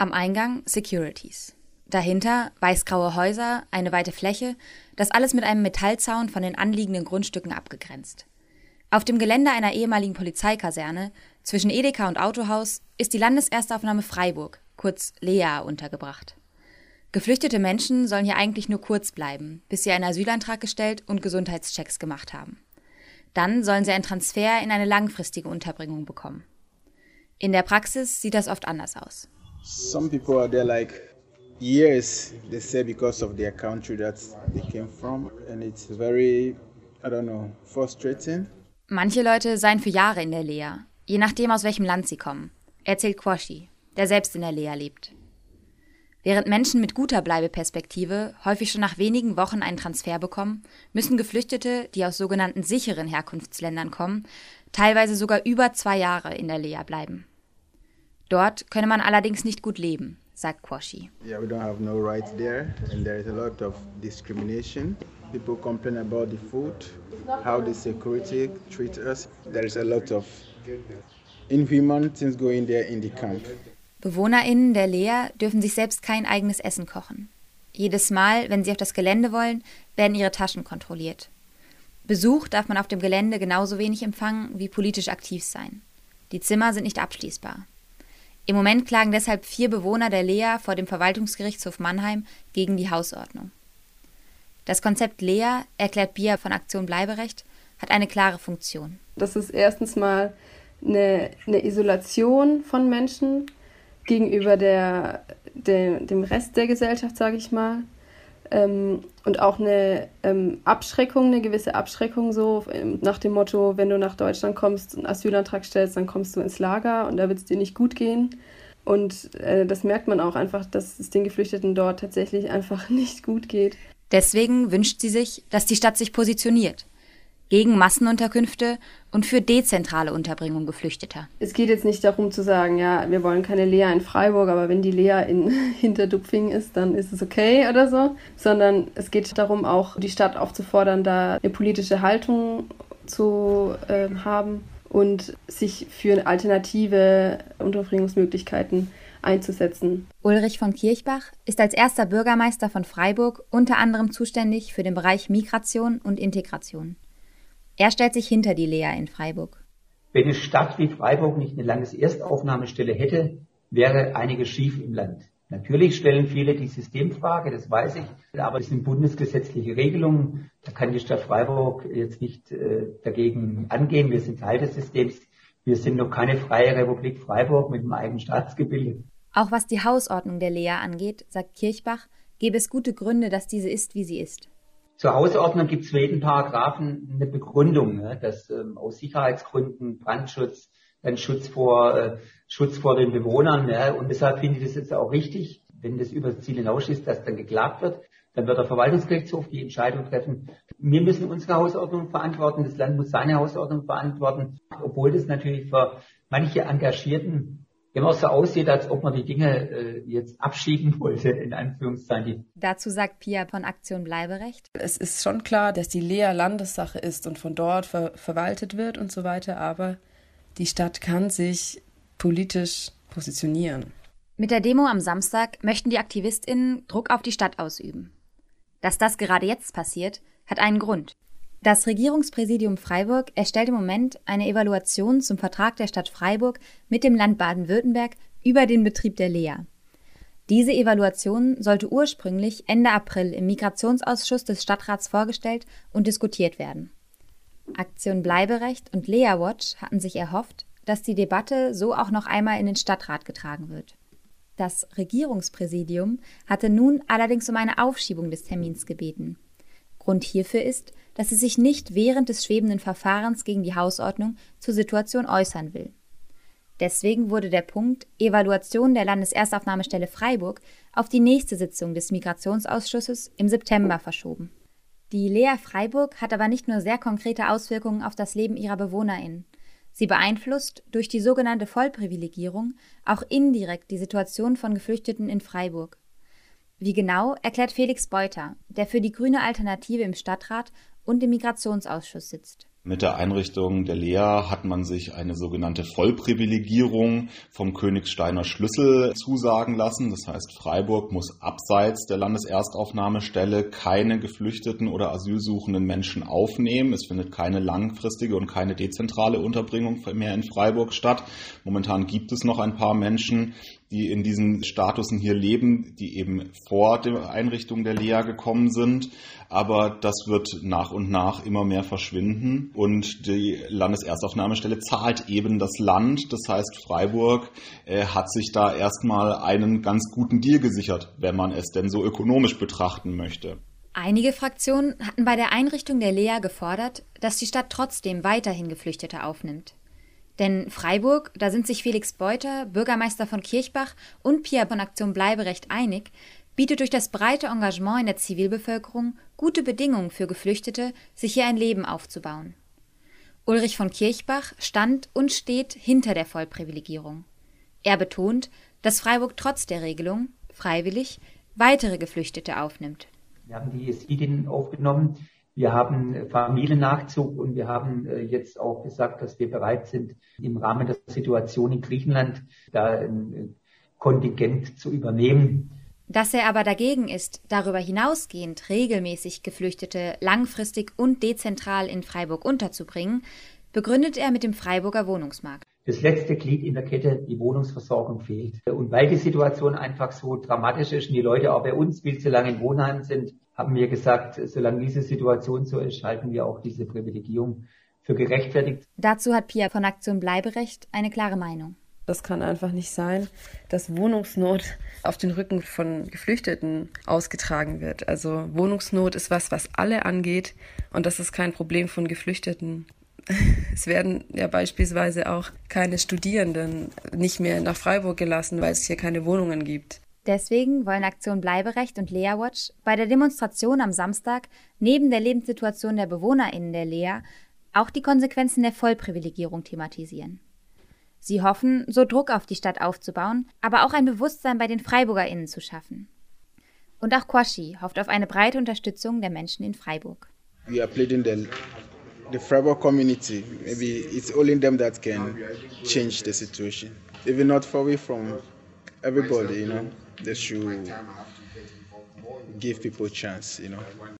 Am Eingang Securities. Dahinter weißgraue Häuser, eine weite Fläche, das alles mit einem Metallzaun von den anliegenden Grundstücken abgegrenzt. Auf dem Gelände einer ehemaligen Polizeikaserne zwischen Edeka und Autohaus ist die Landeserstaufnahme Freiburg, kurz Lea, untergebracht. Geflüchtete Menschen sollen hier eigentlich nur kurz bleiben, bis sie einen Asylantrag gestellt und Gesundheitschecks gemacht haben. Dann sollen sie einen Transfer in eine langfristige Unterbringung bekommen. In der Praxis sieht das oft anders aus. Some people are there like years, they say because of their country that they came from and it's very, I don't know, frustrating. Manche Leute seien für Jahre in der Lea, je nachdem aus welchem Land sie kommen, erzählt Quashi, der selbst in der Lea lebt. Während Menschen mit guter Bleibeperspektive häufig schon nach wenigen Wochen einen Transfer bekommen, müssen Geflüchtete, die aus sogenannten sicheren Herkunftsländern kommen, teilweise sogar über zwei Jahre in der Lea bleiben. Dort könne man allerdings nicht gut leben, sagt Quashi. Yeah, we don't have no rights there and there is a lot of discrimination. People complain about the food, how the security treat us. There is a lot of inhuman things going there in the camp. BewohnerInnen der Lea dürfen sich selbst kein eigenes Essen kochen. Jedes Mal, wenn sie auf das Gelände wollen, werden ihre Taschen kontrolliert. Besuch darf man auf dem Gelände genauso wenig empfangen wie politisch aktiv sein. Die Zimmer sind nicht abschließbar. Im Moment klagen deshalb vier Bewohner der Lea vor dem Verwaltungsgerichtshof Mannheim gegen die Hausordnung. Das Konzept Lea, erklärt Bia von Aktion Bleiberecht, hat eine klare Funktion. Das ist erstens mal eine, eine Isolation von Menschen, gegenüber der, der, dem Rest der Gesellschaft, sage ich mal. Ähm, und auch eine ähm, Abschreckung, eine gewisse Abschreckung so ähm, nach dem Motto, wenn du nach Deutschland kommst, einen Asylantrag stellst, dann kommst du ins Lager und da wird es dir nicht gut gehen. Und äh, das merkt man auch einfach, dass es den Geflüchteten dort tatsächlich einfach nicht gut geht. Deswegen wünscht sie sich, dass die Stadt sich positioniert gegen Massenunterkünfte und für dezentrale Unterbringung Geflüchteter. Es geht jetzt nicht darum zu sagen, ja, wir wollen keine Lea in Freiburg, aber wenn die Lea in Hinterdupfing ist, dann ist es okay oder so, sondern es geht darum, auch die Stadt aufzufordern, da eine politische Haltung zu äh, haben und sich für alternative Unterbringungsmöglichkeiten einzusetzen. Ulrich von Kirchbach ist als erster Bürgermeister von Freiburg unter anderem zuständig für den Bereich Migration und Integration. Er stellt sich hinter die Lea in Freiburg. Wenn eine Stadt wie Freiburg nicht eine Landeserstaufnahmestelle hätte, wäre einiges schief im Land. Natürlich stellen viele die Systemfrage, das weiß ich, aber es sind bundesgesetzliche Regelungen. Da kann die Stadt Freiburg jetzt nicht äh, dagegen angehen. Wir sind Teil des Systems. Wir sind noch keine freie Republik Freiburg mit einem eigenen Staatsgebilde. Auch was die Hausordnung der Lea angeht, sagt Kirchbach, gäbe es gute Gründe, dass diese ist, wie sie ist. Zur Hausordnung gibt es für jeden Paragraphen eine Begründung, ne, dass ähm, aus Sicherheitsgründen, Brandschutz, dann Schutz vor, äh, Schutz vor den Bewohnern. Ja, und deshalb finde ich das jetzt auch richtig, wenn das über das Ziel hinausschießt, dass dann geklagt wird. Dann wird der Verwaltungsgerichtshof die Entscheidung treffen. Wir müssen unsere Hausordnung verantworten, das Land muss seine Hausordnung verantworten, obwohl das natürlich für manche Engagierten immer so aussieht, als ob man die Dinge äh, jetzt abschieben wollte, in Anführungszeichen. Dazu sagt Pia von Aktion Bleiberecht. Es ist schon klar, dass die Lea Landessache ist und von dort ver verwaltet wird und so weiter, aber die Stadt kann sich politisch positionieren. Mit der Demo am Samstag möchten die AktivistInnen Druck auf die Stadt ausüben. Dass das gerade jetzt passiert, hat einen Grund. Das Regierungspräsidium Freiburg erstellt im Moment eine Evaluation zum Vertrag der Stadt Freiburg mit dem Land Baden-Württemberg über den Betrieb der Lea. Diese Evaluation sollte ursprünglich Ende April im Migrationsausschuss des Stadtrats vorgestellt und diskutiert werden. Aktion Bleiberecht und Lea Watch hatten sich erhofft, dass die Debatte so auch noch einmal in den Stadtrat getragen wird. Das Regierungspräsidium hatte nun allerdings um eine Aufschiebung des Termins gebeten. Grund hierfür ist, dass sie sich nicht während des schwebenden Verfahrens gegen die Hausordnung zur Situation äußern will. Deswegen wurde der Punkt Evaluation der Landeserstaufnahmestelle Freiburg auf die nächste Sitzung des Migrationsausschusses im September verschoben. Die Lea Freiburg hat aber nicht nur sehr konkrete Auswirkungen auf das Leben ihrer BewohnerInnen. Sie beeinflusst durch die sogenannte Vollprivilegierung auch indirekt die Situation von Geflüchteten in Freiburg. Wie genau, erklärt Felix Beuter, der für die grüne Alternative im Stadtrat und im Migrationsausschuss sitzt. Mit der Einrichtung der Lea hat man sich eine sogenannte Vollprivilegierung vom Königsteiner Schlüssel zusagen lassen. Das heißt, Freiburg muss abseits der Landeserstaufnahmestelle keine geflüchteten oder asylsuchenden Menschen aufnehmen. Es findet keine langfristige und keine dezentrale Unterbringung mehr in Freiburg statt. Momentan gibt es noch ein paar Menschen, die in diesen Statusen hier leben, die eben vor der Einrichtung der Lea gekommen sind. Aber das wird nach und nach immer mehr verschwinden. Und die Landeserstaufnahmestelle zahlt eben das Land. Das heißt, Freiburg äh, hat sich da erstmal einen ganz guten Deal gesichert, wenn man es denn so ökonomisch betrachten möchte. Einige Fraktionen hatten bei der Einrichtung der Lea gefordert, dass die Stadt trotzdem weiterhin Geflüchtete aufnimmt. Denn Freiburg, da sind sich Felix Beuter, Bürgermeister von Kirchbach und Pia von Aktion Bleiberecht einig, bietet durch das breite Engagement in der Zivilbevölkerung gute Bedingungen für Geflüchtete, sich hier ein Leben aufzubauen. Ulrich von Kirchbach stand und steht hinter der Vollprivilegierung. Er betont, dass Freiburg trotz der Regelung, freiwillig, weitere Geflüchtete aufnimmt. Wir haben die Jesidinnen aufgenommen, wir haben Familiennachzug und wir haben äh, jetzt auch gesagt, dass wir bereit sind, im Rahmen der Situation in Griechenland da ein äh, Kontingent zu übernehmen. Dass er aber dagegen ist, darüber hinausgehend regelmäßig Geflüchtete langfristig und dezentral in Freiburg unterzubringen, begründet er mit dem Freiburger Wohnungsmarkt. Das letzte Glied in der Kette, die Wohnungsversorgung fehlt. Und weil die Situation einfach so dramatisch ist und die Leute auch bei uns viel zu lange in Wohnheimen sind, haben wir gesagt, solange diese Situation so ist, halten wir auch diese Privilegierung für gerechtfertigt. Dazu hat Pia von Aktion Bleiberecht eine klare Meinung. Das kann einfach nicht sein, dass Wohnungsnot auf den Rücken von Geflüchteten ausgetragen wird. Also Wohnungsnot ist was, was alle angeht und das ist kein Problem von Geflüchteten. Es werden ja beispielsweise auch keine Studierenden nicht mehr nach Freiburg gelassen, weil es hier keine Wohnungen gibt. Deswegen wollen Aktion Bleiberecht und Lea Watch bei der Demonstration am Samstag neben der Lebenssituation der BewohnerInnen der Lea auch die Konsequenzen der Vollprivilegierung thematisieren. Sie hoffen, so Druck auf die Stadt aufzubauen, aber auch ein Bewusstsein bei den FreiburgerInnen zu schaffen. Und auch Kwashi hofft auf eine breite Unterstützung der Menschen in Freiburg. We are pleading the, Freiburg community. Maybe it's only them that can change the situation. We're not far away from everybody, you know. they should give people chance, you know.